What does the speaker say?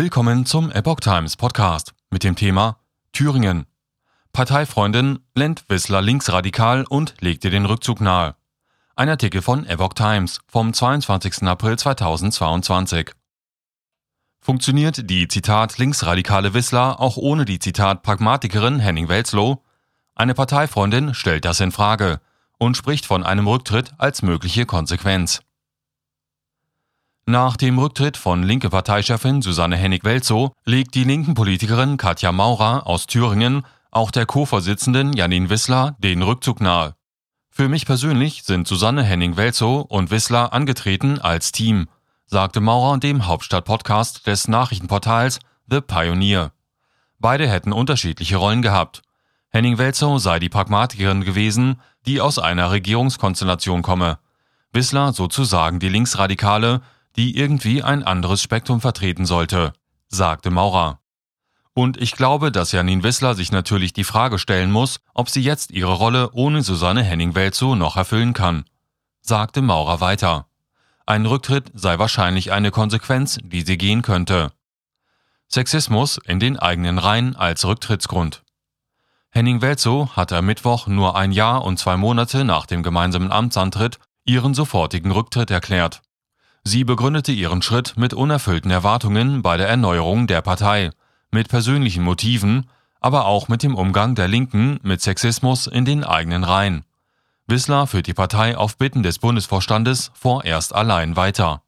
Willkommen zum Epoch Times Podcast mit dem Thema Thüringen. Parteifreundin nennt Wissler linksradikal und legte den Rückzug nahe. Ein Artikel von Epoch Times vom 22. April 2022. Funktioniert die Zitat linksradikale Wissler auch ohne die Zitat Pragmatikerin Henning Welslow? Eine Parteifreundin stellt das in Frage und spricht von einem Rücktritt als mögliche Konsequenz. Nach dem Rücktritt von linke Parteichefin Susanne Hennig-Welzow legt die linken Politikerin Katja Maurer aus Thüringen auch der Co-Vorsitzenden Janine Wissler den Rückzug nahe. Für mich persönlich sind Susanne Henning-Welzow und Wissler angetreten als Team, sagte Maurer dem Hauptstadt-Podcast des Nachrichtenportals The Pioneer. Beide hätten unterschiedliche Rollen gehabt. Henning-Welzow sei die Pragmatikerin gewesen, die aus einer Regierungskonstellation komme. Wissler sozusagen die Linksradikale, die irgendwie ein anderes Spektrum vertreten sollte, sagte Maurer. Und ich glaube, dass Janine Wissler sich natürlich die Frage stellen muss, ob sie jetzt ihre Rolle ohne Susanne Henning-Welzow noch erfüllen kann, sagte Maurer weiter. Ein Rücktritt sei wahrscheinlich eine Konsequenz, die sie gehen könnte. Sexismus in den eigenen Reihen als Rücktrittsgrund. Henning Welzow hatte am Mittwoch nur ein Jahr und zwei Monate nach dem gemeinsamen Amtsantritt ihren sofortigen Rücktritt erklärt. Sie begründete ihren Schritt mit unerfüllten Erwartungen bei der Erneuerung der Partei, mit persönlichen Motiven, aber auch mit dem Umgang der Linken mit Sexismus in den eigenen Reihen. Wissler führt die Partei auf Bitten des Bundesvorstandes vorerst allein weiter